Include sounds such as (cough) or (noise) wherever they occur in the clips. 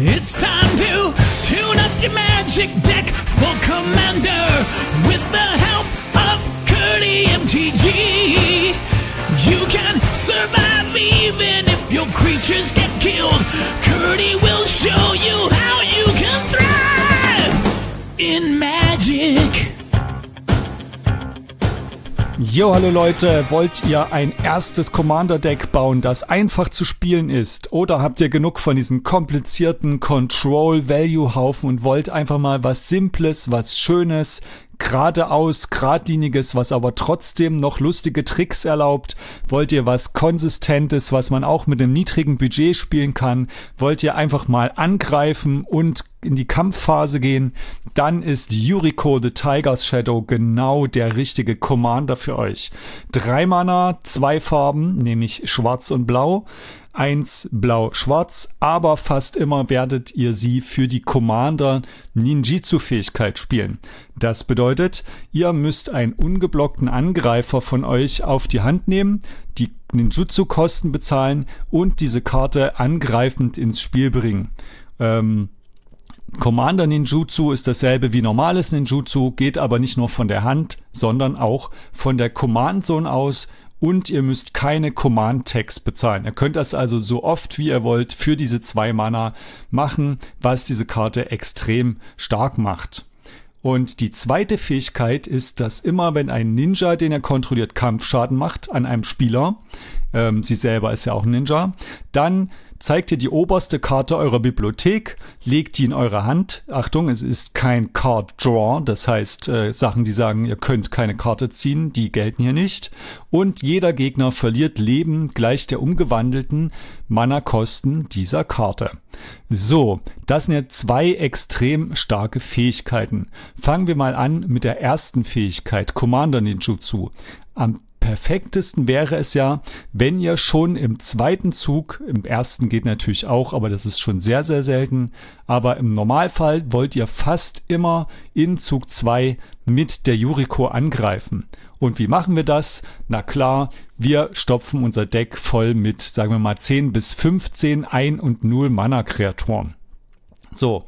It's time to tune up your magic deck for Commander with the help of Curdy MTG. You can survive even if your creatures get killed. Curdy will show you how you can thrive in magic. Jo, hallo Leute, wollt ihr ein erstes Commander-Deck bauen, das einfach zu spielen ist? Oder habt ihr genug von diesen komplizierten Control-Value-Haufen und wollt einfach mal was Simples, was Schönes, geradeaus, geradliniges, was aber trotzdem noch lustige Tricks erlaubt? Wollt ihr was Konsistentes, was man auch mit einem niedrigen Budget spielen kann? Wollt ihr einfach mal angreifen und in die Kampfphase gehen? Dann ist Yuriko the Tiger's Shadow genau der richtige Commander für euch. Drei Mana, zwei Farben, nämlich schwarz und blau eins blau-schwarz, aber fast immer werdet ihr sie für die Commander Ninjitsu-Fähigkeit spielen. Das bedeutet, ihr müsst einen ungeblockten Angreifer von euch auf die Hand nehmen, die Ninjutsu-Kosten bezahlen und diese Karte angreifend ins Spiel bringen. Ähm, Commander Ninjutsu ist dasselbe wie normales Ninjutsu, geht aber nicht nur von der Hand, sondern auch von der Command Zone aus und ihr müsst keine Command-Tags bezahlen. Ihr könnt das also so oft wie ihr wollt für diese zwei Mana machen, was diese Karte extrem stark macht. Und die zweite Fähigkeit ist, dass immer wenn ein Ninja, den er kontrolliert, Kampfschaden macht an einem Spieler, ähm, sie selber ist ja auch Ninja, dann zeigt ihr die oberste Karte eurer Bibliothek, legt die in eure Hand. Achtung, es ist kein Card Draw, das heißt äh, Sachen, die sagen, ihr könnt keine Karte ziehen, die gelten hier nicht. Und jeder Gegner verliert Leben gleich der umgewandelten Mana-Kosten dieser Karte. So, das sind ja zwei extrem starke Fähigkeiten. Fangen wir mal an mit der ersten Fähigkeit, Commander Ninjutsu. Am perfektesten wäre es ja, wenn ihr schon im zweiten Zug, im ersten geht natürlich auch, aber das ist schon sehr, sehr selten, aber im Normalfall wollt ihr fast immer in Zug 2 mit der Yuriko angreifen. Und wie machen wir das? Na klar, wir stopfen unser Deck voll mit, sagen wir mal, 10 bis 15 1 und 0 Mana-Kreaturen. So,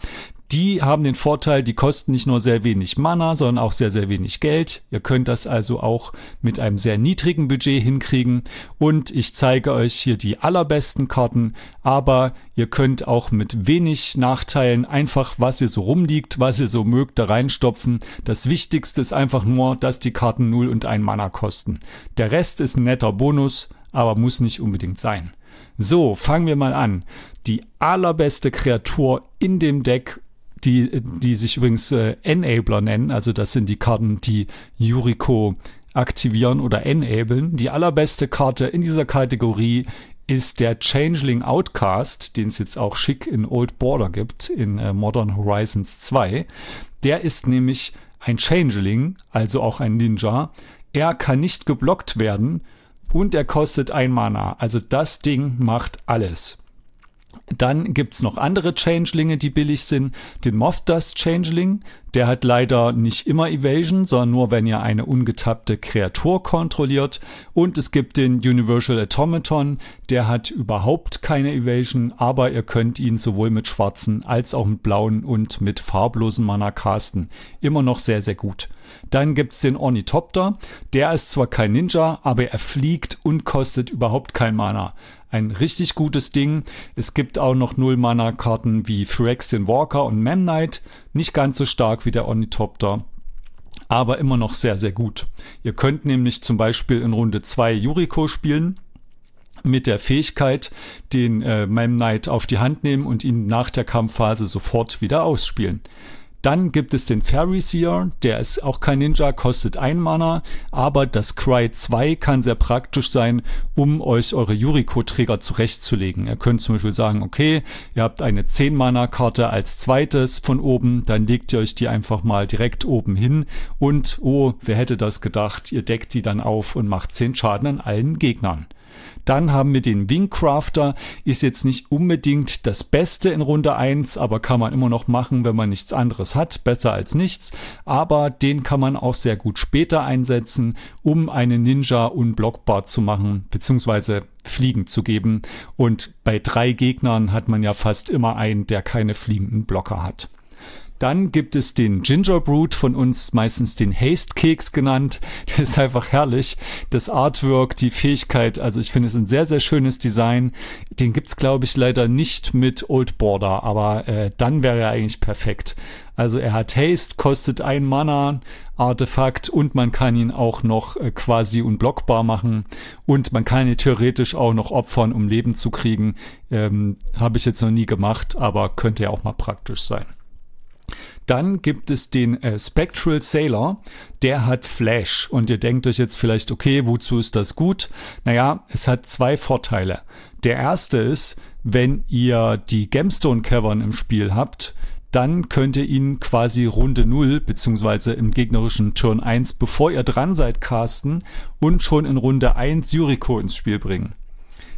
die haben den Vorteil, die kosten nicht nur sehr wenig Mana, sondern auch sehr, sehr wenig Geld. Ihr könnt das also auch mit einem sehr niedrigen Budget hinkriegen. Und ich zeige euch hier die allerbesten Karten, aber ihr könnt auch mit wenig Nachteilen einfach, was ihr so rumliegt, was ihr so mögt, da reinstopfen. Das Wichtigste ist einfach nur, dass die Karten 0 und 1 Mana kosten. Der Rest ist ein netter Bonus, aber muss nicht unbedingt sein. So, fangen wir mal an. Die allerbeste Kreatur in dem Deck die, die sich übrigens äh, Enabler nennen. Also das sind die Karten, die Yuriko aktivieren oder enablen. Die allerbeste Karte in dieser Kategorie ist der Changeling Outcast, den es jetzt auch schick in Old Border gibt, in äh, Modern Horizons 2. Der ist nämlich ein Changeling, also auch ein Ninja. Er kann nicht geblockt werden und er kostet ein Mana. Also das Ding macht alles. Dann gibt's noch andere Changelinge, die billig sind. Den Moth Dust Changeling, der hat leider nicht immer Evasion, sondern nur, wenn ihr eine ungetappte Kreatur kontrolliert. Und es gibt den Universal Automaton, der hat überhaupt keine Evasion, aber ihr könnt ihn sowohl mit schwarzen als auch mit blauen und mit farblosen Mana casten. Immer noch sehr, sehr gut. Dann gibt's den Ornithopter, der ist zwar kein Ninja, aber er fliegt und kostet überhaupt kein Mana ein richtig gutes Ding. Es gibt auch noch Null-Mana-Karten wie Phyrexian Walker und Memnite. Nicht ganz so stark wie der Ornithopter aber immer noch sehr, sehr gut. Ihr könnt nämlich zum Beispiel in Runde 2 Yuriko spielen mit der Fähigkeit, den äh, Mem Knight auf die Hand nehmen und ihn nach der Kampfphase sofort wieder ausspielen. Dann gibt es den Fairy Seer, der ist auch kein Ninja, kostet ein Mana, aber das Cry 2 kann sehr praktisch sein, um euch eure Yuriko-Träger zurechtzulegen. Ihr könnt zum Beispiel sagen, okay, ihr habt eine 10 Mana-Karte als zweites von oben, dann legt ihr euch die einfach mal direkt oben hin und, oh, wer hätte das gedacht, ihr deckt die dann auf und macht 10 Schaden an allen Gegnern. Dann haben wir den Wingcrafter, ist jetzt nicht unbedingt das Beste in Runde 1, aber kann man immer noch machen, wenn man nichts anderes hat, besser als nichts. Aber den kann man auch sehr gut später einsetzen, um einen Ninja unblockbar zu machen, beziehungsweise Fliegen zu geben. Und bei drei Gegnern hat man ja fast immer einen, der keine fliegenden Blocker hat. Dann gibt es den Gingerbread, von uns meistens den Haste Keks genannt. (laughs) Der ist einfach herrlich. Das Artwork, die Fähigkeit, also ich finde es ein sehr, sehr schönes Design. Den gibt's glaube ich, leider nicht mit Old Border, aber äh, dann wäre er eigentlich perfekt. Also er hat Haste, kostet ein Mana, Artefakt und man kann ihn auch noch äh, quasi unblockbar machen und man kann ihn theoretisch auch noch opfern, um Leben zu kriegen. Ähm, Habe ich jetzt noch nie gemacht, aber könnte ja auch mal praktisch sein. Dann gibt es den äh, Spectral Sailor, der hat Flash. Und ihr denkt euch jetzt vielleicht, okay, wozu ist das gut? Naja, es hat zwei Vorteile. Der erste ist, wenn ihr die Gemstone Cavern im Spiel habt, dann könnt ihr ihn quasi Runde 0, beziehungsweise im gegnerischen Turn 1, bevor ihr dran seid, casten und schon in Runde 1 Yuriko ins Spiel bringen.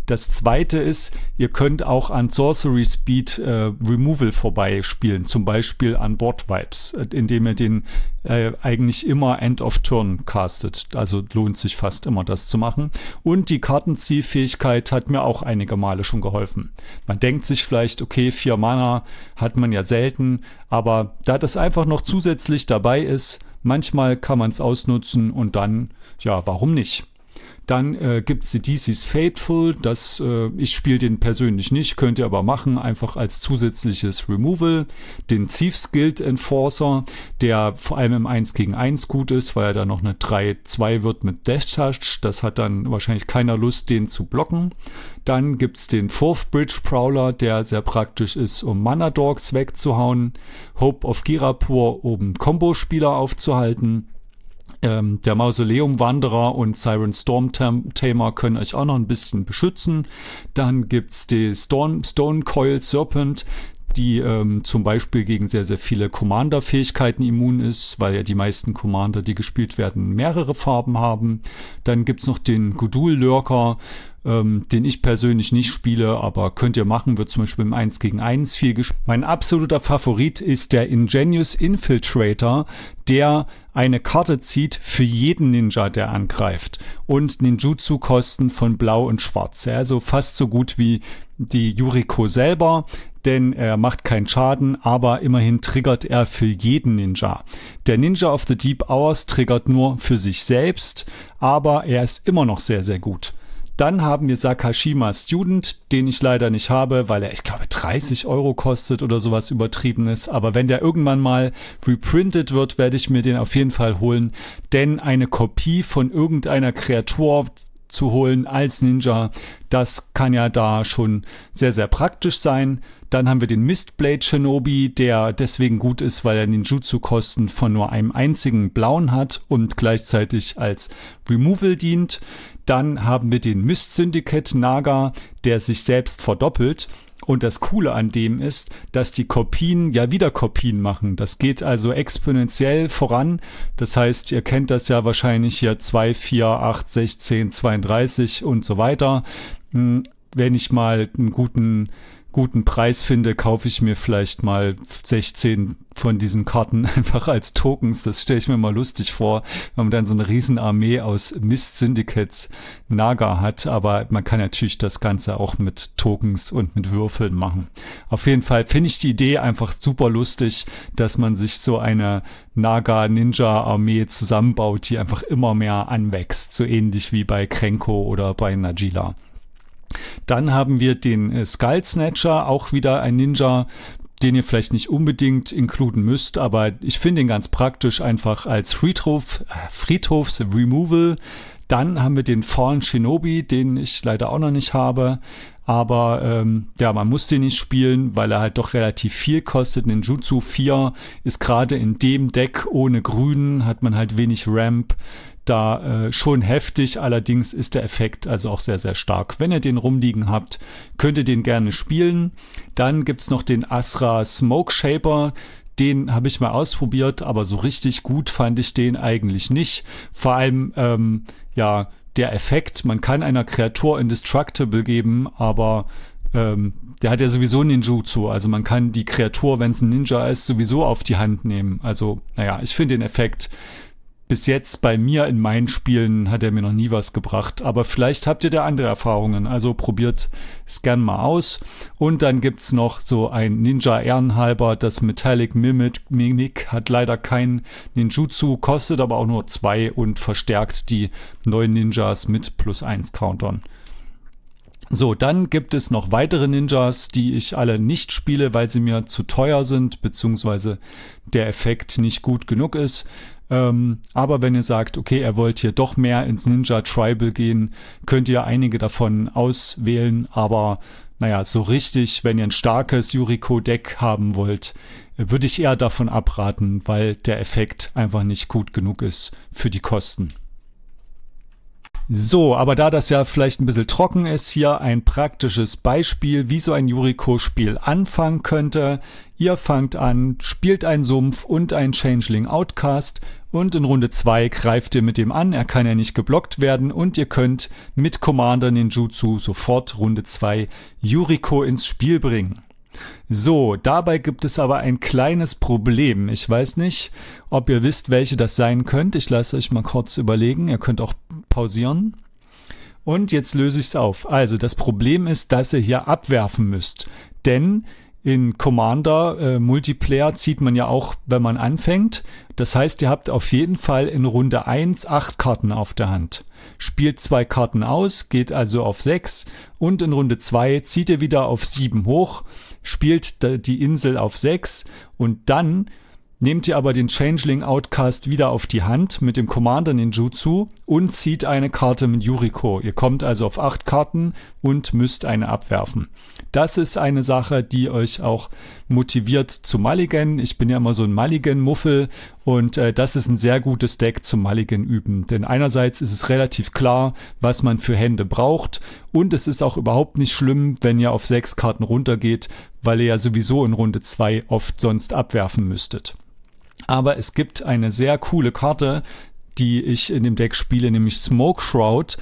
Das zweite ist, ihr könnt auch an Sorcery Speed äh, Removal vorbeispielen, zum Beispiel an Board Vibes, äh, indem ihr den äh, eigentlich immer End of Turn castet. Also lohnt sich fast immer das zu machen. Und die Kartenziehfähigkeit hat mir auch einige Male schon geholfen. Man denkt sich vielleicht, okay, vier Mana hat man ja selten, aber da das einfach noch zusätzlich dabei ist, manchmal kann man es ausnutzen und dann, ja, warum nicht? Dann äh, gibt es die DC's Fateful. Das, äh, ich spiele den persönlich nicht, könnt ihr aber machen, einfach als zusätzliches Removal. Den Thieves Guild Enforcer, der vor allem im 1 gegen 1 gut ist, weil er da noch eine 3-2 wird mit Death Touch. Das hat dann wahrscheinlich keiner Lust, den zu blocken. Dann gibt es den Fourth Bridge Prowler, der sehr praktisch ist, um Mana Dogs wegzuhauen. Hope of Girapur, um Combo-Spieler aufzuhalten. Ähm, der Mausoleum-Wanderer und Siren Storm Tamer können euch auch noch ein bisschen beschützen. Dann gibt's die Stone, Stone Coil Serpent, die ähm, zum Beispiel gegen sehr, sehr viele Commander-Fähigkeiten immun ist, weil ja die meisten Commander, die gespielt werden, mehrere Farben haben. Dann gibt's noch den Gudul-Lurker, ähm, den ich persönlich nicht spiele, aber könnt ihr machen, wird zum Beispiel im 1 gegen 1 viel gespielt. Mein absoluter Favorit ist der Ingenious Infiltrator, der eine Karte zieht für jeden Ninja, der angreift. Und Ninjutsu-Kosten von Blau und Schwarz. Also fast so gut wie die Yuriko selber, denn er macht keinen Schaden, aber immerhin triggert er für jeden Ninja. Der Ninja of the Deep Hours triggert nur für sich selbst, aber er ist immer noch sehr, sehr gut. Dann haben wir Sakashima Student, den ich leider nicht habe, weil er, ich glaube, 30 Euro kostet oder sowas übertriebenes. Aber wenn der irgendwann mal reprintet wird, werde ich mir den auf jeden Fall holen. Denn eine Kopie von irgendeiner Kreatur zu holen als Ninja, das kann ja da schon sehr, sehr praktisch sein. Dann haben wir den Mistblade Shinobi, der deswegen gut ist, weil er Ninjutsu-Kosten von nur einem einzigen blauen hat und gleichzeitig als Removal dient. Dann haben wir den Mist Syndicate Naga, der sich selbst verdoppelt. Und das Coole an dem ist, dass die Kopien ja wieder Kopien machen. Das geht also exponentiell voran. Das heißt, ihr kennt das ja wahrscheinlich hier 2, 4, 8, 16, 32 und so weiter. Hm, wenn ich mal einen guten guten Preis finde, kaufe ich mir vielleicht mal 16 von diesen Karten (laughs) einfach als Tokens. Das stelle ich mir mal lustig vor, wenn man dann so eine Riesenarmee aus Mist Syndicates Naga hat. Aber man kann natürlich das Ganze auch mit Tokens und mit Würfeln machen. Auf jeden Fall finde ich die Idee einfach super lustig, dass man sich so eine Naga Ninja Armee zusammenbaut, die einfach immer mehr anwächst. So ähnlich wie bei Krenko oder bei Najila. Dann haben wir den äh, Skull Snatcher, auch wieder ein Ninja, den ihr vielleicht nicht unbedingt inkluden müsst, aber ich finde ihn ganz praktisch einfach als Friedhof, äh, Friedhofs Removal. Dann haben wir den Fallen Shinobi, den ich leider auch noch nicht habe. Aber ähm, ja, man muss den nicht spielen, weil er halt doch relativ viel kostet. Ninjutsu 4 ist gerade in dem Deck ohne Grünen, hat man halt wenig Ramp da äh, schon heftig, allerdings ist der Effekt also auch sehr, sehr stark. Wenn ihr den rumliegen habt, könnt ihr den gerne spielen. Dann gibt's noch den Asra Smoke Shaper. Den habe ich mal ausprobiert, aber so richtig gut fand ich den eigentlich nicht. Vor allem, ähm, ja, der Effekt, man kann einer Kreatur Indestructible geben, aber ähm, der hat ja sowieso Ninjutsu. Also man kann die Kreatur, wenn es ein Ninja ist, sowieso auf die Hand nehmen. Also, naja, ich finde den Effekt bis jetzt bei mir in meinen Spielen hat er mir noch nie was gebracht. Aber vielleicht habt ihr da andere Erfahrungen. Also probiert es gern mal aus. Und dann gibt's noch so ein Ninja Ehrenhalber. Das Metallic Mimic, Mimic hat leider kein Ninjutsu, kostet aber auch nur zwei und verstärkt die neuen Ninjas mit plus eins Countern. So, dann gibt es noch weitere Ninjas, die ich alle nicht spiele, weil sie mir zu teuer sind, beziehungsweise der Effekt nicht gut genug ist. Ähm, aber wenn ihr sagt, okay, ihr wollt hier doch mehr ins Ninja Tribal gehen, könnt ihr einige davon auswählen. Aber naja, so richtig, wenn ihr ein starkes Yuriko-Deck haben wollt, würde ich eher davon abraten, weil der Effekt einfach nicht gut genug ist für die Kosten. So, aber da das ja vielleicht ein bisschen trocken ist, hier ein praktisches Beispiel, wie so ein Yuriko-Spiel anfangen könnte. Ihr fangt an, spielt einen Sumpf und ein Changeling Outcast und in Runde 2 greift ihr mit dem an, er kann ja nicht geblockt werden und ihr könnt mit Commander Ninjutsu sofort Runde 2 Yuriko ins Spiel bringen. So, dabei gibt es aber ein kleines Problem. Ich weiß nicht, ob ihr wisst, welche das sein könnte. Ich lasse euch mal kurz überlegen. Ihr könnt auch pausieren. Und jetzt löse ich es auf. Also, das Problem ist, dass ihr hier abwerfen müsst. Denn in Commander äh, Multiplayer zieht man ja auch, wenn man anfängt. Das heißt, ihr habt auf jeden Fall in Runde 1 acht Karten auf der Hand. Spielt zwei Karten aus, geht also auf 6 und in Runde 2 zieht ihr wieder auf 7 hoch, spielt die Insel auf 6 und dann Nehmt ihr aber den Changeling Outcast wieder auf die Hand mit dem Commander Ninjutsu und zieht eine Karte mit Yuriko. Ihr kommt also auf acht Karten und müsst eine abwerfen. Das ist eine Sache, die euch auch motiviert zu Mulligan. Ich bin ja immer so ein Mulligan-Muffel und äh, das ist ein sehr gutes Deck zum Mulligan üben. Denn einerseits ist es relativ klar, was man für Hände braucht und es ist auch überhaupt nicht schlimm, wenn ihr auf sechs Karten runtergeht, weil ihr ja sowieso in Runde zwei oft sonst abwerfen müsstet. Aber es gibt eine sehr coole Karte, die ich in dem Deck spiele, nämlich Smoke Shroud,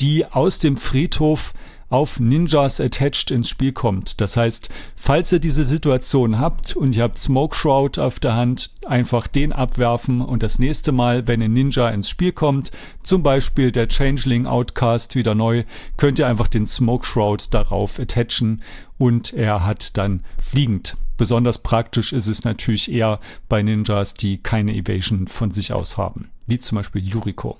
die aus dem Friedhof auf Ninjas Attached ins Spiel kommt. Das heißt, falls ihr diese Situation habt und ihr habt Smoke Shroud auf der Hand, einfach den abwerfen und das nächste Mal, wenn ein Ninja ins Spiel kommt, zum Beispiel der Changeling Outcast wieder neu, könnt ihr einfach den Smoke Shroud darauf attachen und er hat dann fliegend. Besonders praktisch ist es natürlich eher bei Ninjas, die keine Evasion von sich aus haben, wie zum Beispiel Yuriko.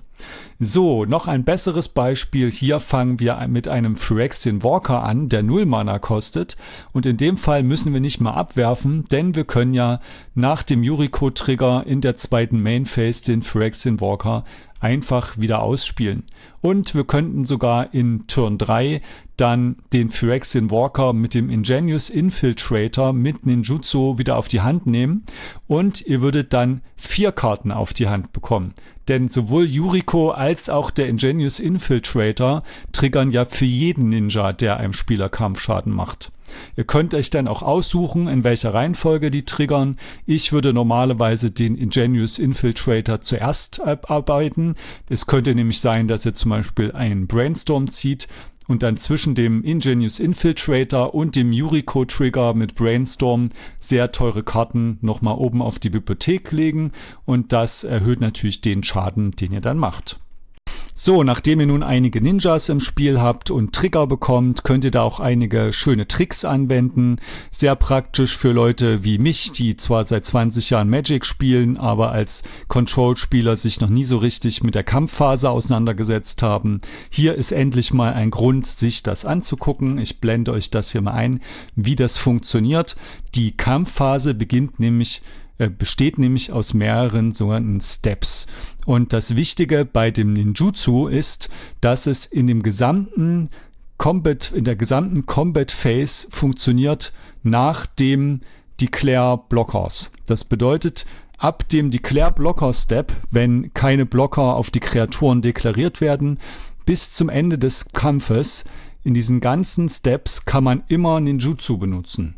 So, noch ein besseres Beispiel. Hier fangen wir mit einem Phyrexian Walker an, der 0 Mana kostet. Und in dem Fall müssen wir nicht mal abwerfen, denn wir können ja nach dem Yuriko-Trigger in der zweiten Main Phase den Phyrexian Walker einfach wieder ausspielen. Und wir könnten sogar in Turn 3 dann den Phyrexian Walker mit dem Ingenious Infiltrator mit Ninjutsu wieder auf die Hand nehmen und ihr würdet dann vier Karten auf die Hand bekommen. Denn sowohl Yuriko als auch der Ingenious Infiltrator triggern ja für jeden Ninja, der einem Spieler Kampfschaden macht. Ihr könnt euch dann auch aussuchen, in welcher Reihenfolge die triggern. Ich würde normalerweise den Ingenious Infiltrator zuerst abarbeiten. Es könnte nämlich sein, dass ihr zum Beispiel einen Brainstorm zieht und dann zwischen dem Ingenious Infiltrator und dem Yuriko Trigger mit Brainstorm sehr teure Karten nochmal oben auf die Bibliothek legen und das erhöht natürlich den Schaden, den ihr dann macht. So, nachdem ihr nun einige Ninjas im Spiel habt und Trigger bekommt, könnt ihr da auch einige schöne Tricks anwenden. Sehr praktisch für Leute wie mich, die zwar seit 20 Jahren Magic spielen, aber als Control-Spieler sich noch nie so richtig mit der Kampfphase auseinandergesetzt haben. Hier ist endlich mal ein Grund, sich das anzugucken. Ich blende euch das hier mal ein, wie das funktioniert. Die Kampfphase beginnt nämlich besteht nämlich aus mehreren sogenannten Steps. Und das Wichtige bei dem Ninjutsu ist, dass es in dem gesamten Combat, in der gesamten Combat Phase funktioniert nach dem Declare Blockers. Das bedeutet, ab dem Declare Blocker Step, wenn keine Blocker auf die Kreaturen deklariert werden, bis zum Ende des Kampfes, in diesen ganzen Steps kann man immer Ninjutsu benutzen.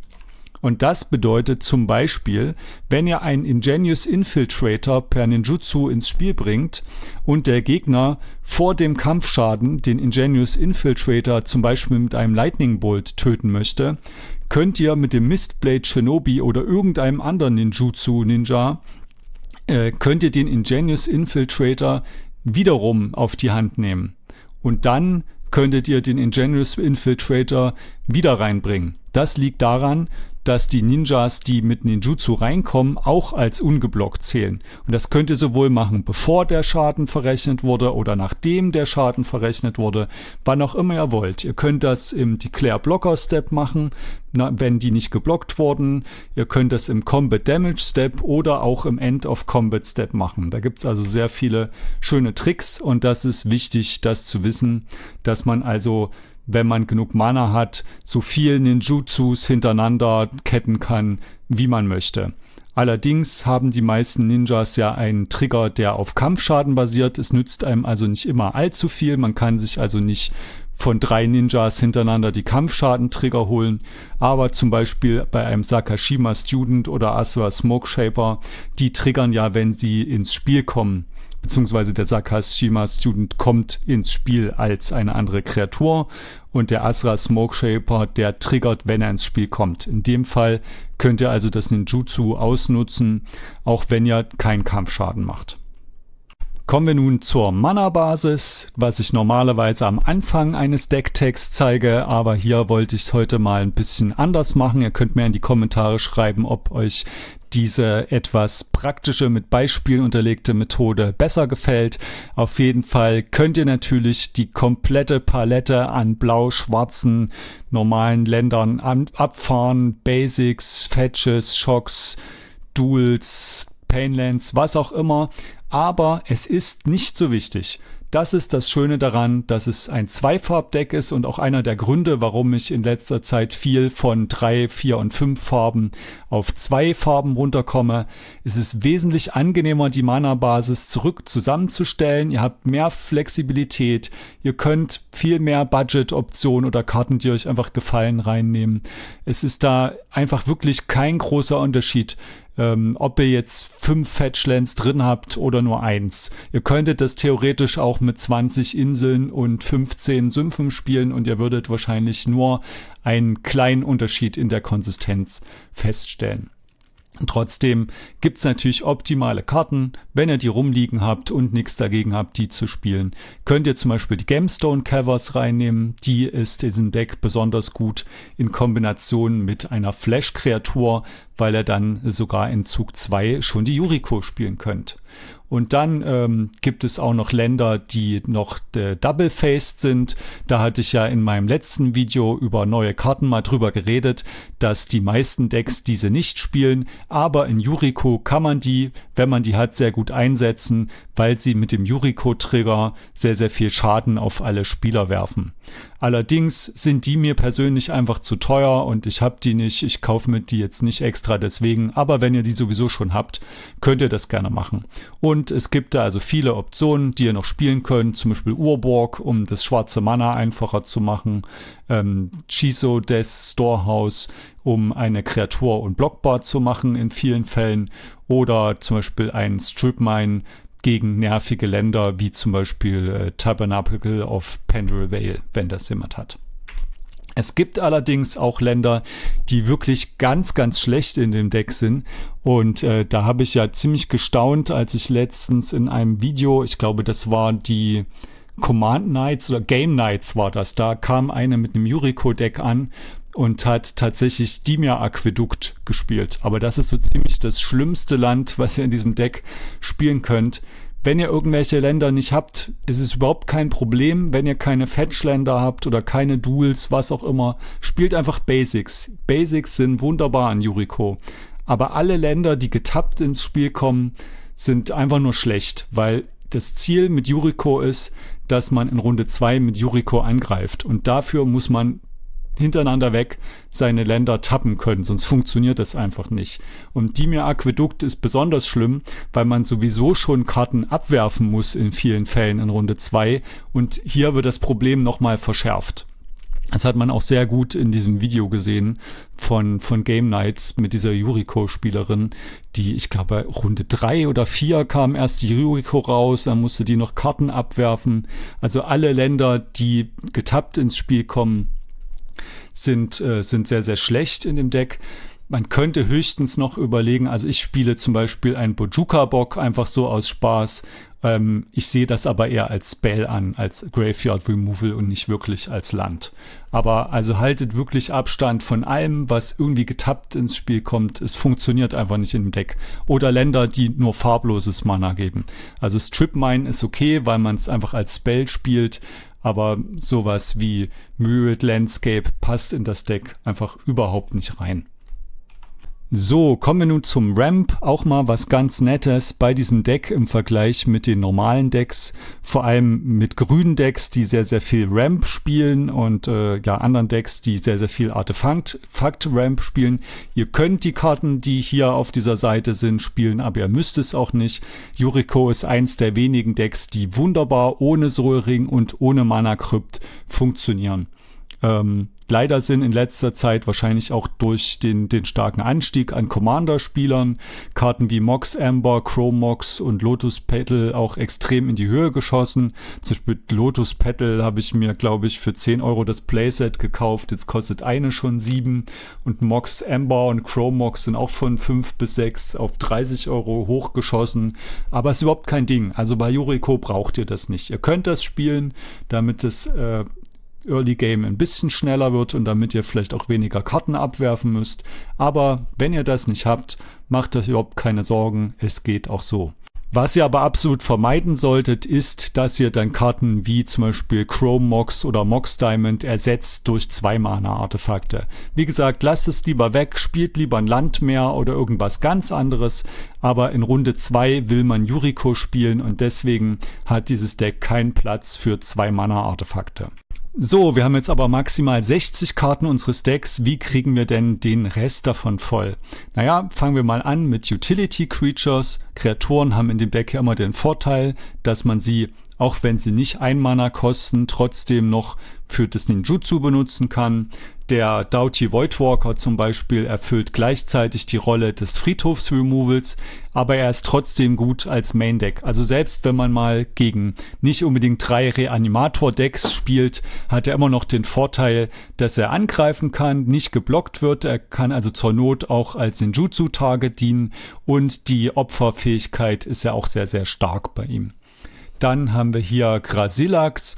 Und das bedeutet zum Beispiel, wenn ihr einen Ingenious Infiltrator per Ninjutsu ins Spiel bringt und der Gegner vor dem Kampfschaden den Ingenious Infiltrator zum Beispiel mit einem Lightning Bolt töten möchte, könnt ihr mit dem Mistblade Shinobi oder irgendeinem anderen Ninjutsu Ninja äh, könnt ihr den Ingenious Infiltrator wiederum auf die Hand nehmen. Und dann könntet ihr den Ingenious Infiltrator wieder reinbringen. Das liegt daran, dass die Ninjas, die mit Ninjutsu reinkommen, auch als ungeblockt zählen. Und das könnt ihr sowohl machen, bevor der Schaden verrechnet wurde oder nachdem der Schaden verrechnet wurde, wann auch immer ihr wollt. Ihr könnt das im Declare Blocker Step machen, wenn die nicht geblockt wurden. Ihr könnt das im Combat Damage Step oder auch im End of Combat Step machen. Da gibt es also sehr viele schöne Tricks und das ist wichtig, das zu wissen, dass man also wenn man genug Mana hat, so viel Ninjutsus hintereinander ketten kann, wie man möchte. Allerdings haben die meisten Ninjas ja einen Trigger, der auf Kampfschaden basiert. Es nützt einem also nicht immer allzu viel. Man kann sich also nicht von drei Ninjas hintereinander die Kampfschaden-Trigger holen. Aber zum Beispiel bei einem Sakashima Student oder Asura Smoke Shaper, die triggern ja, wenn sie ins Spiel kommen beziehungsweise der Sakashima Student kommt ins Spiel als eine andere Kreatur und der Asra Smoke Shaper, der triggert, wenn er ins Spiel kommt. In dem Fall könnt ihr also das Ninjutsu ausnutzen, auch wenn ihr keinen Kampfschaden macht. Kommen wir nun zur Mana-Basis, was ich normalerweise am Anfang eines Decktext zeige, aber hier wollte ich es heute mal ein bisschen anders machen. Ihr könnt mir in die Kommentare schreiben, ob euch diese etwas praktische, mit Beispielen unterlegte Methode besser gefällt. Auf jeden Fall könnt ihr natürlich die komplette Palette an blau-schwarzen normalen Ländern abfahren. Basics, Fetches, Shocks, Duels, Painlands, was auch immer. Aber es ist nicht so wichtig. Das ist das Schöne daran, dass es ein Zweifarbdeck ist und auch einer der Gründe, warum ich in letzter Zeit viel von drei, vier und fünf Farben auf zwei Farben runterkomme. Es ist wesentlich angenehmer, die Mana-Basis zurück zusammenzustellen. Ihr habt mehr Flexibilität. Ihr könnt viel mehr Budget-Optionen oder Karten, die euch einfach gefallen, reinnehmen. Es ist da einfach wirklich kein großer Unterschied ähm, ob ihr jetzt fünf Fetchlands drin habt oder nur eins. Ihr könntet das theoretisch auch mit 20 Inseln und 15 Sümpfen spielen und ihr würdet wahrscheinlich nur einen kleinen Unterschied in der Konsistenz feststellen. Trotzdem gibt's natürlich optimale Karten. Wenn ihr die rumliegen habt und nichts dagegen habt, die zu spielen, könnt ihr zum Beispiel die Gemstone Covers reinnehmen. Die ist in diesem Deck besonders gut in Kombination mit einer Flash-Kreatur, weil ihr dann sogar in Zug 2 schon die Yuriko spielen könnt. Und dann ähm, gibt es auch noch Länder, die noch äh, double-faced sind. Da hatte ich ja in meinem letzten Video über neue Karten mal drüber geredet, dass die meisten Decks diese nicht spielen. Aber in Yuriko kann man die, wenn man die hat, sehr gut einsetzen, weil sie mit dem Yuriko-Trigger sehr, sehr viel Schaden auf alle Spieler werfen. Allerdings sind die mir persönlich einfach zu teuer und ich habe die nicht. Ich kaufe mir die jetzt nicht extra deswegen. Aber wenn ihr die sowieso schon habt, könnt ihr das gerne machen. Und es gibt da also viele Optionen, die ihr noch spielen könnt. Zum Beispiel Urborg, um das schwarze Mana einfacher zu machen. Ähm, Chiso Death Storehouse, um eine Kreatur und Blockbar zu machen in vielen Fällen. Oder zum Beispiel ein Strip Mine gegen nervige Länder wie zum Beispiel äh, Tabernacle of Pendrell Vale, wenn das jemand hat. Es gibt allerdings auch Länder, die wirklich ganz, ganz schlecht in dem Deck sind. Und äh, da habe ich ja ziemlich gestaunt, als ich letztens in einem Video, ich glaube, das war die Command Nights oder Game Nights war das, da kam eine mit einem Yuriko-Deck an und hat tatsächlich Dimia Aquädukt gespielt. Aber das ist so ziemlich das schlimmste Land, was ihr in diesem Deck spielen könnt. Wenn ihr irgendwelche Länder nicht habt, ist es überhaupt kein Problem. Wenn ihr keine Fetchländer habt oder keine Duels, was auch immer, spielt einfach Basics. Basics sind wunderbar an Yuriko. Aber alle Länder, die getappt ins Spiel kommen, sind einfach nur schlecht, weil das Ziel mit Yuriko ist, dass man in Runde 2 mit Yuriko angreift. Und dafür muss man hintereinander weg seine Länder tappen können, sonst funktioniert das einfach nicht. Und Dimir Aquädukt ist besonders schlimm, weil man sowieso schon Karten abwerfen muss in vielen Fällen in Runde 2 und hier wird das Problem nochmal verschärft. Das hat man auch sehr gut in diesem Video gesehen von, von Game Nights mit dieser Yuriko-Spielerin, die, ich glaube, Runde drei oder vier kam erst die Yuriko raus, dann musste die noch Karten abwerfen. Also alle Länder, die getappt ins Spiel kommen, sind, äh, sind sehr, sehr schlecht in dem Deck. Man könnte höchstens noch überlegen, also ich spiele zum Beispiel einen Bojuka-Bock einfach so aus Spaß. Ähm, ich sehe das aber eher als Spell an, als Graveyard Removal und nicht wirklich als Land. Aber also haltet wirklich Abstand von allem, was irgendwie getappt ins Spiel kommt. Es funktioniert einfach nicht im Deck. Oder Länder, die nur farbloses Mana geben. Also Strip Mine ist okay, weil man es einfach als Spell spielt aber sowas wie Myriad Landscape passt in das Deck einfach überhaupt nicht rein. So, kommen wir nun zum Ramp. Auch mal was ganz Nettes bei diesem Deck im Vergleich mit den normalen Decks. Vor allem mit grünen Decks, die sehr, sehr viel Ramp spielen und äh, ja, anderen Decks, die sehr, sehr viel Artefakt Fakt Ramp spielen. Ihr könnt die Karten, die hier auf dieser Seite sind, spielen, aber ihr müsst es auch nicht. Yuriko ist eins der wenigen Decks, die wunderbar ohne Soul Ring und ohne Mana Crypt funktionieren. Ähm, leider sind in letzter Zeit wahrscheinlich auch durch den, den starken Anstieg an Commander-Spielern Karten wie Mox Amber, Chromox und Lotus Petal auch extrem in die Höhe geschossen. Zum Beispiel Lotus Petal habe ich mir, glaube ich, für 10 Euro das Playset gekauft. Jetzt kostet eine schon 7 und Mox Amber und Chromox sind auch von 5 bis 6 auf 30 Euro hochgeschossen. Aber es ist überhaupt kein Ding. Also bei Yuriko braucht ihr das nicht. Ihr könnt das spielen, damit es äh, Early Game ein bisschen schneller wird und damit ihr vielleicht auch weniger Karten abwerfen müsst. Aber wenn ihr das nicht habt, macht euch überhaupt keine Sorgen, es geht auch so. Was ihr aber absolut vermeiden solltet, ist, dass ihr dann Karten wie zum Beispiel Chrome Mox oder Mox Diamond ersetzt durch zwei Mana-Artefakte. Wie gesagt, lasst es lieber weg, spielt lieber ein Landmeer oder irgendwas ganz anderes, aber in Runde 2 will man Yuriko spielen und deswegen hat dieses Deck keinen Platz für zwei Mana-Artefakte. So, wir haben jetzt aber maximal 60 Karten unseres Decks. Wie kriegen wir denn den Rest davon voll? Naja, fangen wir mal an mit Utility Creatures. Kreaturen haben in dem Deck ja immer den Vorteil, dass man sie auch wenn sie nicht ein Mana kosten, trotzdem noch für das Ninjutsu benutzen kann. Der Doughty Voidwalker zum Beispiel erfüllt gleichzeitig die Rolle des Friedhofs-Removals, aber er ist trotzdem gut als Main Deck. Also selbst wenn man mal gegen nicht unbedingt drei Reanimator-Decks spielt, hat er immer noch den Vorteil, dass er angreifen kann, nicht geblockt wird. Er kann also zur Not auch als Ninjutsu-Target dienen und die Opferfähigkeit ist ja auch sehr, sehr stark bei ihm. Dann haben wir hier Grasilax.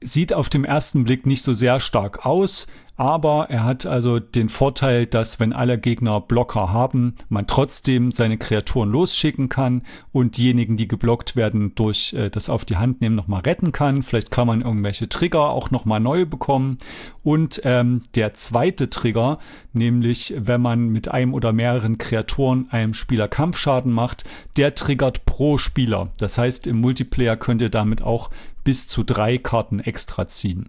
Sieht auf dem ersten Blick nicht so sehr stark aus, aber er hat also den Vorteil, dass wenn alle Gegner Blocker haben, man trotzdem seine Kreaturen losschicken kann und diejenigen, die geblockt werden, durch äh, das auf die Hand nehmen, nochmal retten kann. Vielleicht kann man irgendwelche Trigger auch nochmal neu bekommen. Und ähm, der zweite Trigger, nämlich wenn man mit einem oder mehreren Kreaturen einem Spieler Kampfschaden macht, der triggert pro Spieler. Das heißt, im Multiplayer könnt ihr damit auch bis zu drei Karten extra ziehen.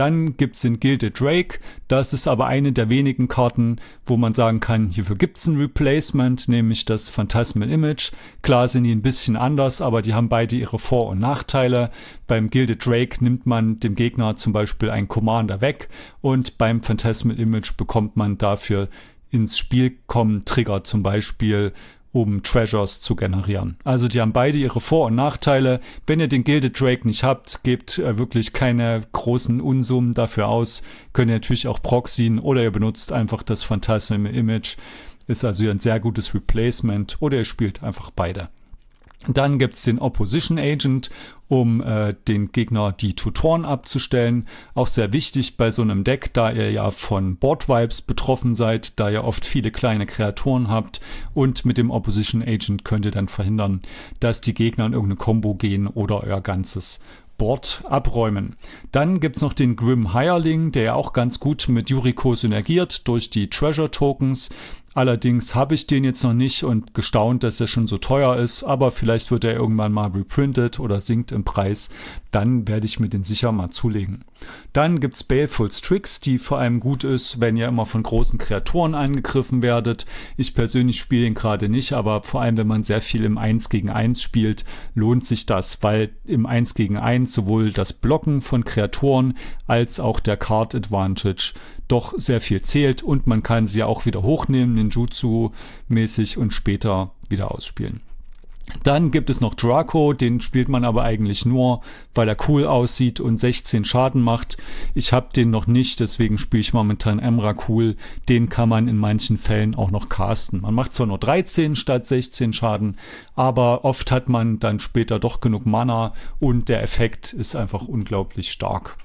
Dann gibt's den Gilded Drake. Das ist aber eine der wenigen Karten, wo man sagen kann, hierfür gibt's ein Replacement, nämlich das Phantasmal Image. Klar sind die ein bisschen anders, aber die haben beide ihre Vor- und Nachteile. Beim Gilded Drake nimmt man dem Gegner zum Beispiel einen Commander weg und beim Phantasmal Image bekommt man dafür ins Spiel kommen Trigger zum Beispiel um Treasures zu generieren. Also die haben beide ihre Vor- und Nachteile. Wenn ihr den Gilded Drake nicht habt, gebt äh, wirklich keine großen Unsummen dafür aus. Könnt ihr natürlich auch proxyen oder ihr benutzt einfach das Phantasm Image. Ist also ein sehr gutes Replacement oder ihr spielt einfach beide. Dann gibt's den Opposition Agent, um äh, den Gegner die Tutoren abzustellen. Auch sehr wichtig bei so einem Deck, da ihr ja von Board Vibes betroffen seid, da ihr oft viele kleine Kreaturen habt. Und mit dem Opposition Agent könnt ihr dann verhindern, dass die Gegner in irgendeine Combo gehen oder euer ganzes Board abräumen. Dann gibt's noch den Grim Hireling, der ja auch ganz gut mit Yuriko synergiert durch die Treasure Tokens. Allerdings habe ich den jetzt noch nicht und gestaunt, dass er schon so teuer ist, aber vielleicht wird er irgendwann mal reprintet oder sinkt im Preis. Dann werde ich mir den sicher mal zulegen. Dann gibt's Baleful Strix, die vor allem gut ist, wenn ihr immer von großen Kreaturen angegriffen werdet. Ich persönlich spiele ihn gerade nicht, aber vor allem wenn man sehr viel im 1 gegen 1 spielt, lohnt sich das, weil im 1 gegen 1 sowohl das Blocken von Kreaturen als auch der Card Advantage doch sehr viel zählt und man kann sie auch wieder hochnehmen, Ninjutsu-mäßig und später wieder ausspielen. Dann gibt es noch Draco, den spielt man aber eigentlich nur, weil er cool aussieht und 16 Schaden macht. Ich habe den noch nicht, deswegen spiele ich momentan Emra cool. Den kann man in manchen Fällen auch noch casten. Man macht zwar nur 13 statt 16 Schaden, aber oft hat man dann später doch genug Mana und der Effekt ist einfach unglaublich stark.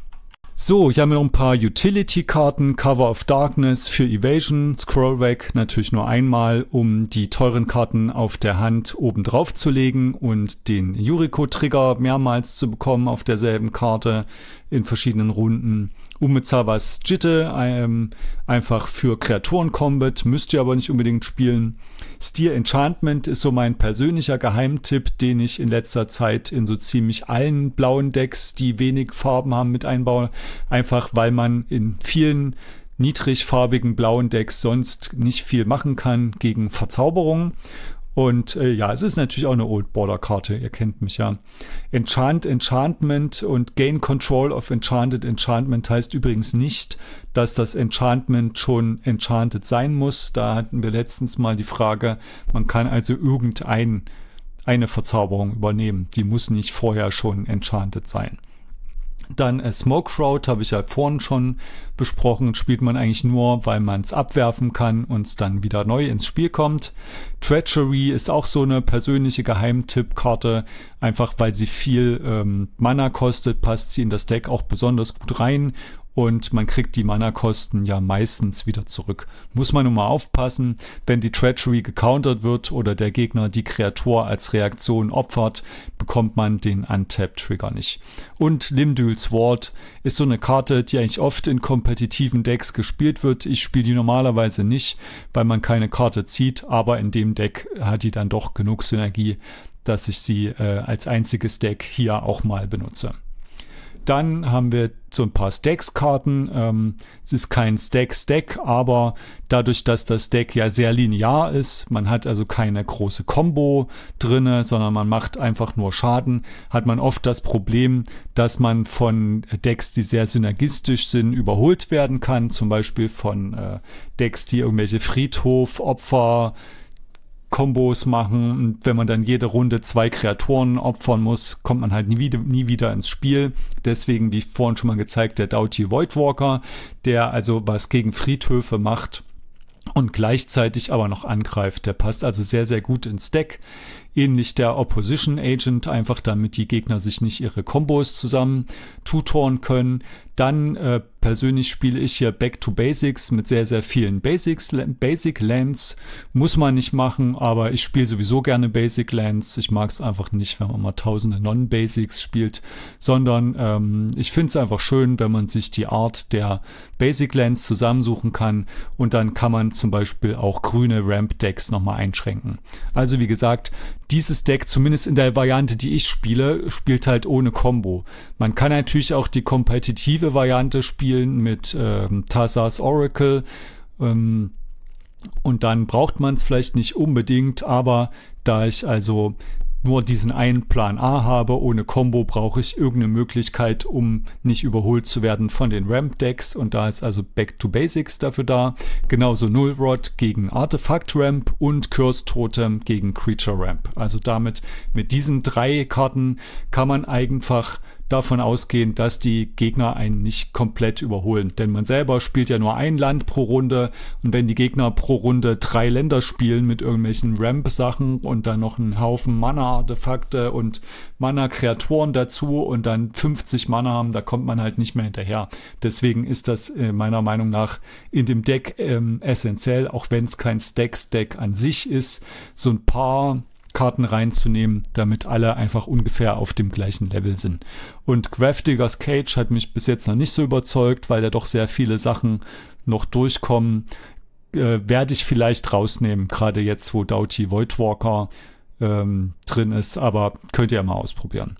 So, hier haben wir noch ein paar Utility-Karten. Cover of Darkness für Evasion. Scroll weg natürlich nur einmal, um die teuren Karten auf der Hand oben drauf zu legen und den Yuriko-Trigger mehrmals zu bekommen auf derselben Karte in verschiedenen Runden. Umezawas Jitte, ähm, einfach für Kreaturen-Combat, müsst ihr aber nicht unbedingt spielen. Steer Enchantment ist so mein persönlicher Geheimtipp, den ich in letzter Zeit in so ziemlich allen blauen Decks, die wenig Farben haben, mit einbaue. Einfach weil man in vielen niedrigfarbigen blauen Decks sonst nicht viel machen kann gegen Verzauberungen. Und äh, ja, es ist natürlich auch eine Old Border Karte, ihr kennt mich ja. Enchant Enchantment und Gain Control of Enchanted Enchantment heißt übrigens nicht, dass das Enchantment schon enchanted sein muss. Da hatten wir letztens mal die Frage, man kann also irgendein eine Verzauberung übernehmen. Die muss nicht vorher schon enchanted sein. Dann äh, Smoke Shroud habe ich ja vorhin schon besprochen, spielt man eigentlich nur, weil man es abwerfen kann und es dann wieder neu ins Spiel kommt. Treachery ist auch so eine persönliche Geheimtippkarte, einfach weil sie viel ähm, Mana kostet, passt sie in das Deck auch besonders gut rein und man kriegt die Mana-Kosten ja meistens wieder zurück. Muss man nur mal aufpassen, wenn die Treachery gecountert wird oder der Gegner die Kreatur als Reaktion opfert, bekommt man den Untap-Trigger nicht. Und Limduls Ward ist so eine Karte, die eigentlich oft in kompetitiven Decks gespielt wird. Ich spiele die normalerweise nicht, weil man keine Karte zieht, aber in dem Deck hat die dann doch genug Synergie, dass ich sie äh, als einziges Deck hier auch mal benutze. Dann haben wir so ein paar Stacks-Karten. Ähm, es ist kein Stack-Stack, aber dadurch, dass das Deck ja sehr linear ist, man hat also keine große Combo drinne, sondern man macht einfach nur Schaden, hat man oft das Problem, dass man von Decks, die sehr synergistisch sind, überholt werden kann. Zum Beispiel von äh, Decks, die irgendwelche Friedhof, Opfer, Kombos machen und wenn man dann jede Runde zwei Kreaturen opfern muss, kommt man halt nie wieder, nie wieder ins Spiel. Deswegen, wie vorhin schon mal gezeigt, der Doughty Voidwalker, der also was gegen Friedhöfe macht und gleichzeitig aber noch angreift. Der passt also sehr, sehr gut ins Deck ähnlich der Opposition Agent, einfach damit die Gegner sich nicht ihre Kombos zusammen tutoren können. Dann äh, persönlich spiele ich hier Back to Basics mit sehr, sehr vielen Basics, Basic Lands. Muss man nicht machen, aber ich spiele sowieso gerne Basic Lands. Ich mag es einfach nicht, wenn man mal tausende Non-Basics spielt, sondern ähm, ich finde es einfach schön, wenn man sich die Art der Basic Lands zusammensuchen kann und dann kann man zum Beispiel auch grüne Ramp Decks nochmal einschränken. Also wie gesagt, dieses Deck, zumindest in der Variante, die ich spiele, spielt halt ohne Combo. Man kann natürlich auch die kompetitive Variante spielen mit ähm, Tassas Oracle. Ähm, und dann braucht man es vielleicht nicht unbedingt, aber da ich also nur diesen einen Plan A habe. Ohne Combo brauche ich irgendeine Möglichkeit, um nicht überholt zu werden von den Ramp-Decks. Und da ist also Back to Basics dafür da. Genauso Nullrod gegen Artefakt-Ramp und Curse Totem gegen Creature Ramp. Also damit mit diesen drei Karten kann man einfach davon ausgehen, dass die Gegner einen nicht komplett überholen. Denn man selber spielt ja nur ein Land pro Runde und wenn die Gegner pro Runde drei Länder spielen mit irgendwelchen Ramp-Sachen und dann noch einen Haufen Mana-Artefakte und Mana-Kreaturen dazu und dann 50 Mana haben, da kommt man halt nicht mehr hinterher. Deswegen ist das äh, meiner Meinung nach in dem Deck ähm, essentiell, auch wenn es kein Stacks-Deck an sich ist, so ein paar Karten reinzunehmen, damit alle einfach ungefähr auf dem gleichen Level sind. Und Grafdiggers Cage hat mich bis jetzt noch nicht so überzeugt, weil da doch sehr viele Sachen noch durchkommen. äh, werde ich vielleicht rausnehmen, gerade jetzt, wo Doughty Voidwalker ähm, drin ist, aber könnt ihr ja mal ausprobieren.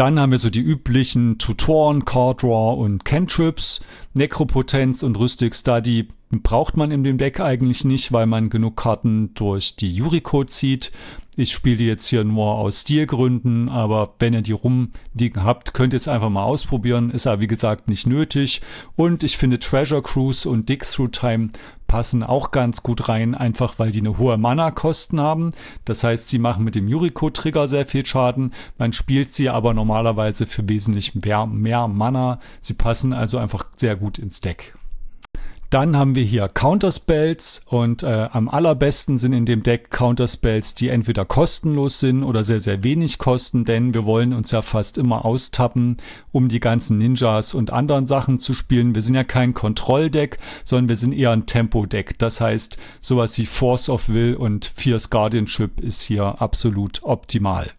Dann haben wir so die üblichen Tutoren, Card Draw und Cantrips. Necropotenz und Rhystic Study braucht man in dem Deck eigentlich nicht, weil man genug Karten durch die Yuriko zieht. Ich spiele die jetzt hier nur aus Stilgründen, aber wenn ihr die rumliegen habt, könnt ihr es einfach mal ausprobieren. Ist aber wie gesagt nicht nötig. Und ich finde Treasure Cruise und Dig Through Time passen auch ganz gut rein, einfach weil die eine hohe Mana-Kosten haben. Das heißt, sie machen mit dem Yuriko-Trigger sehr viel Schaden. Man spielt sie aber normalerweise für wesentlich mehr, mehr Mana. Sie passen also einfach sehr gut ins Deck. Dann haben wir hier Counterspells und äh, am allerbesten sind in dem Deck Counterspells, die entweder kostenlos sind oder sehr, sehr wenig kosten, denn wir wollen uns ja fast immer austappen, um die ganzen Ninjas und anderen Sachen zu spielen. Wir sind ja kein Kontrolldeck, sondern wir sind eher ein Tempo-Deck. Das heißt, sowas wie Force of Will und Fierce Guardianship ist hier absolut optimal.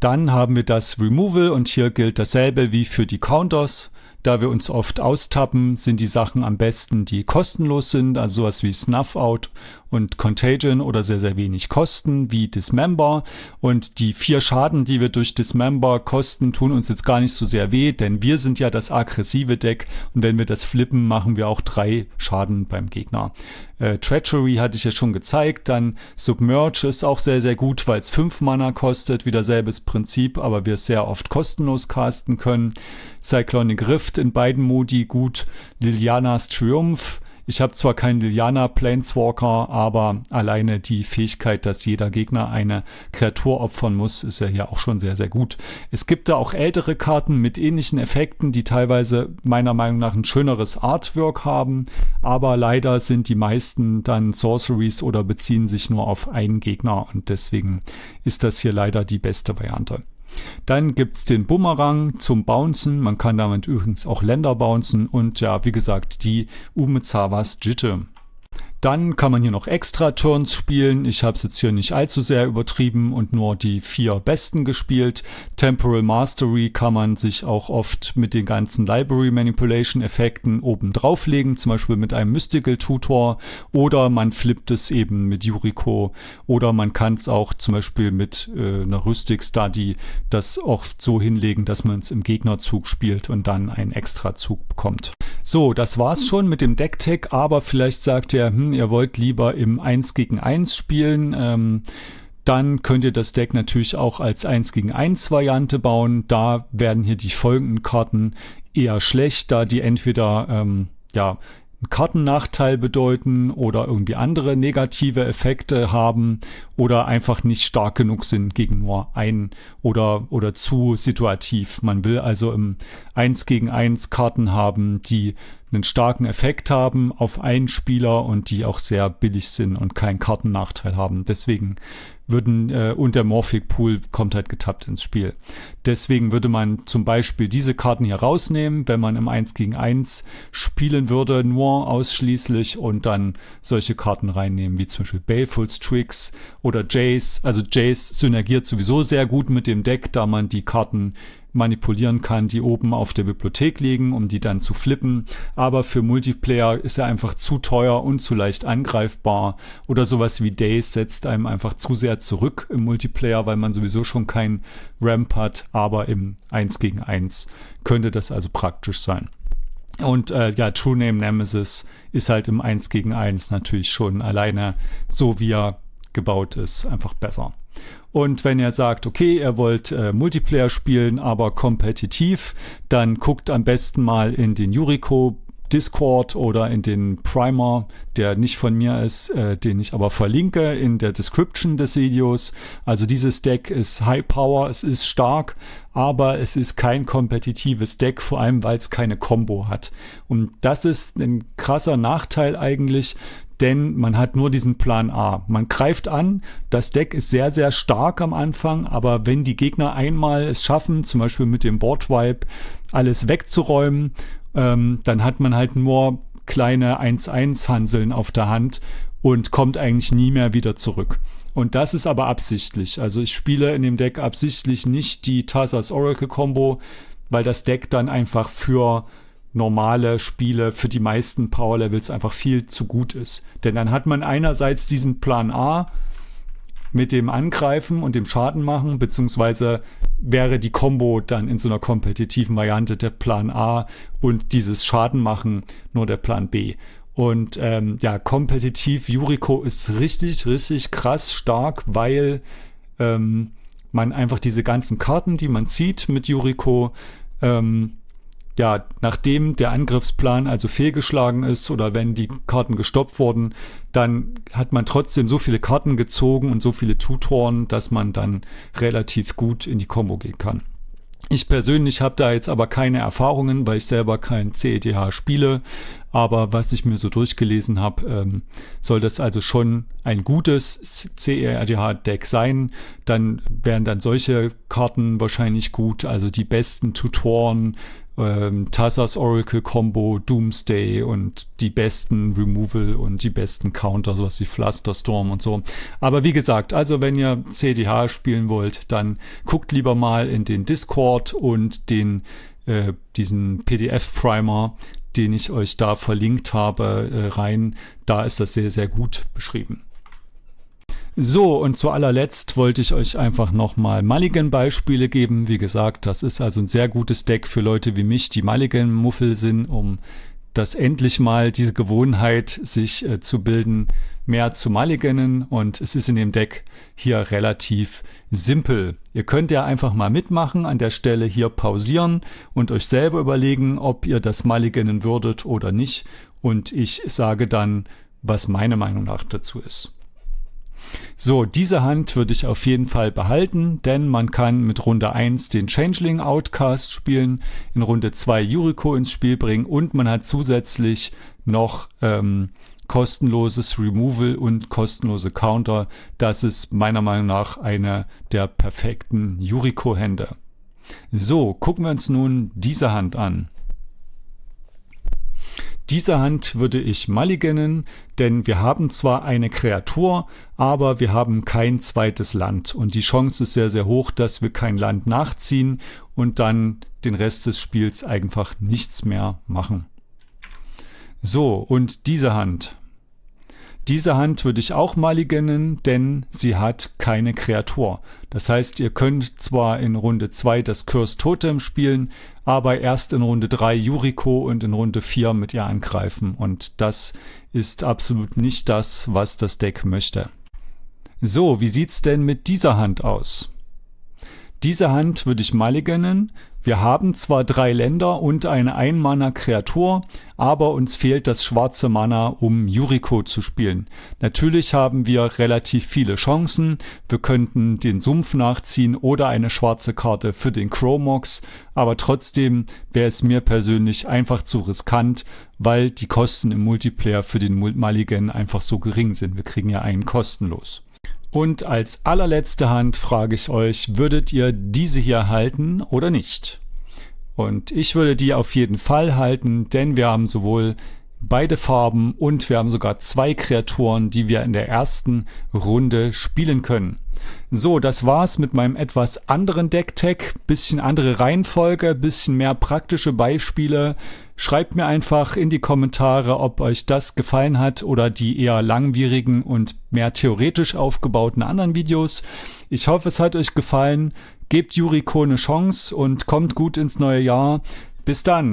Dann haben wir das Removal und hier gilt dasselbe wie für die Counters. Da wir uns oft austappen, sind die Sachen am besten, die kostenlos sind, also sowas wie Snuff Out und Contagion oder sehr, sehr wenig kosten, wie Dismember. Und die vier Schaden, die wir durch Dismember kosten, tun uns jetzt gar nicht so sehr weh, denn wir sind ja das aggressive Deck und wenn wir das flippen, machen wir auch drei Schaden beim Gegner. Äh, Treachery hatte ich ja schon gezeigt, dann Submerge ist auch sehr, sehr gut, weil es fünf Mana kostet, wieder selbes Prinzip, aber wir es sehr oft kostenlos casten können. Cyclonic Rift in beiden Modi gut, Lilianas Triumph ich habe zwar keinen Liliana Planeswalker, aber alleine die Fähigkeit, dass jeder Gegner eine Kreatur opfern muss, ist ja hier auch schon sehr, sehr gut. Es gibt da auch ältere Karten mit ähnlichen Effekten, die teilweise meiner Meinung nach ein schöneres Artwork haben, aber leider sind die meisten dann Sorceries oder beziehen sich nur auf einen Gegner und deswegen ist das hier leider die beste Variante. Dann gibt es den Bumerang zum Bouncen. Man kann damit übrigens auch Länder bouncen. Und ja, wie gesagt, die Umezawas Jitte. Dann kann man hier noch extra Turns spielen. Ich habe es jetzt hier nicht allzu sehr übertrieben und nur die vier besten gespielt. Temporal Mastery kann man sich auch oft mit den ganzen Library Manipulation Effekten oben drauflegen, zum Beispiel mit einem Mystical Tutor oder man flippt es eben mit Yuriko oder man kann es auch zum Beispiel mit äh, einer Rüstig Study das oft so hinlegen, dass man es im Gegnerzug spielt und dann einen extra Zug bekommt. So, das war's schon mit dem Deck-Tech, aber vielleicht sagt ihr, hm, ihr wollt lieber im 1 gegen 1 spielen, ähm, dann könnt ihr das Deck natürlich auch als 1 gegen 1 Variante bauen. Da werden hier die folgenden Karten eher schlecht, da die entweder ähm, ja einen Kartennachteil bedeuten oder irgendwie andere negative Effekte haben oder einfach nicht stark genug sind gegen nur ein oder, oder zu situativ. Man will also im 1 gegen 1 Karten haben, die einen starken Effekt haben auf einen Spieler und die auch sehr billig sind und keinen Kartennachteil haben. Deswegen würden äh, und der Morphic Pool kommt halt getappt ins Spiel. Deswegen würde man zum Beispiel diese Karten hier rausnehmen, wenn man im 1 gegen 1 spielen würde, nur ausschließlich und dann solche Karten reinnehmen, wie zum Beispiel Baleful's Tricks oder Jace. Also Jace synergiert sowieso sehr gut mit dem Deck, da man die Karten manipulieren kann, die oben auf der Bibliothek liegen, um die dann zu flippen. Aber für Multiplayer ist er einfach zu teuer und zu leicht angreifbar. Oder sowas wie Days setzt einem einfach zu sehr zurück im Multiplayer, weil man sowieso schon kein Ramp hat. Aber im 1 gegen 1 könnte das also praktisch sein. Und äh, ja, True Name Nemesis ist halt im 1 gegen 1 natürlich schon alleine so wie er gebaut ist, einfach besser. Und wenn ihr sagt, okay, ihr wollt äh, Multiplayer spielen, aber kompetitiv, dann guckt am besten mal in den Yuriko Discord oder in den Primer, der nicht von mir ist, äh, den ich aber verlinke in der Description des Videos. Also dieses Deck ist High Power, es ist stark, aber es ist kein kompetitives Deck, vor allem weil es keine Combo hat. Und das ist ein krasser Nachteil eigentlich, denn man hat nur diesen Plan A. Man greift an, das Deck ist sehr, sehr stark am Anfang, aber wenn die Gegner einmal es schaffen, zum Beispiel mit dem Boardwipe alles wegzuräumen, ähm, dann hat man halt nur kleine 1-1-Hanseln auf der Hand und kommt eigentlich nie mehr wieder zurück. Und das ist aber absichtlich. Also ich spiele in dem Deck absichtlich nicht die Tazas Oracle Combo, weil das Deck dann einfach für normale Spiele für die meisten Power Levels einfach viel zu gut ist. Denn dann hat man einerseits diesen Plan A mit dem Angreifen und dem Schaden machen, beziehungsweise wäre die Combo dann in so einer kompetitiven Variante der Plan A und dieses Schaden machen nur der Plan B. Und ähm, ja, kompetitiv Yuriko ist richtig, richtig krass stark, weil ähm, man einfach diese ganzen Karten, die man zieht mit Yuriko, ähm, ja, nachdem der Angriffsplan also fehlgeschlagen ist oder wenn die Karten gestoppt wurden, dann hat man trotzdem so viele Karten gezogen und so viele Tutoren, dass man dann relativ gut in die Combo gehen kann. Ich persönlich habe da jetzt aber keine Erfahrungen, weil ich selber kein CEDH spiele. Aber was ich mir so durchgelesen habe, ähm, soll das also schon ein gutes CEDH-Deck sein. Dann wären dann solche Karten wahrscheinlich gut, also die besten Tutoren, ähm, Tassas Oracle Combo, Doomsday und die besten Removal und die besten Counter, sowas wie Flusterstorm und so. Aber wie gesagt, also wenn ihr CDH spielen wollt, dann guckt lieber mal in den Discord und den äh, diesen PDF-Primer, den ich euch da verlinkt habe, äh, rein. Da ist das sehr, sehr gut beschrieben. So, und zu allerletzt wollte ich euch einfach nochmal Mulligan-Beispiele geben. Wie gesagt, das ist also ein sehr gutes Deck für Leute wie mich, die Mulligan-Muffel sind, um das endlich mal diese Gewohnheit sich äh, zu bilden, mehr zu Mulliganen. Und es ist in dem Deck hier relativ simpel. Ihr könnt ja einfach mal mitmachen, an der Stelle hier pausieren und euch selber überlegen, ob ihr das Mulliganen würdet oder nicht. Und ich sage dann, was meine Meinung nach dazu ist. So, diese Hand würde ich auf jeden Fall behalten, denn man kann mit Runde 1 den Changeling Outcast spielen, in Runde 2 Yuriko ins Spiel bringen und man hat zusätzlich noch ähm, kostenloses Removal und kostenlose Counter. Das ist meiner Meinung nach eine der perfekten Yuriko-Hände. So, gucken wir uns nun diese Hand an. Diese Hand würde ich mulliganen, denn wir haben zwar eine Kreatur, aber wir haben kein zweites Land und die Chance ist sehr, sehr hoch, dass wir kein Land nachziehen und dann den Rest des Spiels einfach nichts mehr machen. So, und diese Hand. Diese Hand würde ich auch mulliganen, denn sie hat keine Kreatur. Das heißt, ihr könnt zwar in Runde 2 das Curse Totem spielen, aber erst in Runde 3 Yuriko und in Runde 4 mit ihr angreifen. Und das ist absolut nicht das, was das Deck möchte. So, wie sieht's denn mit dieser Hand aus? Diese Hand würde ich mulliganen, wir haben zwar drei Länder und eine Einmana-Kreatur, aber uns fehlt das schwarze Mana, um Yuriko zu spielen. Natürlich haben wir relativ viele Chancen. Wir könnten den Sumpf nachziehen oder eine schwarze Karte für den Chromox, aber trotzdem wäre es mir persönlich einfach zu riskant, weil die Kosten im Multiplayer für den Mulligan einfach so gering sind. Wir kriegen ja einen kostenlos. Und als allerletzte Hand frage ich euch, würdet ihr diese hier halten oder nicht? Und ich würde die auf jeden Fall halten, denn wir haben sowohl beide Farben und wir haben sogar zwei Kreaturen, die wir in der ersten Runde spielen können. So, das war's mit meinem etwas anderen Deck-Tech. Bisschen andere Reihenfolge, bisschen mehr praktische Beispiele. Schreibt mir einfach in die Kommentare, ob euch das gefallen hat oder die eher langwierigen und mehr theoretisch aufgebauten anderen Videos. Ich hoffe, es hat euch gefallen. Gebt Yuriko eine Chance und kommt gut ins neue Jahr. Bis dann.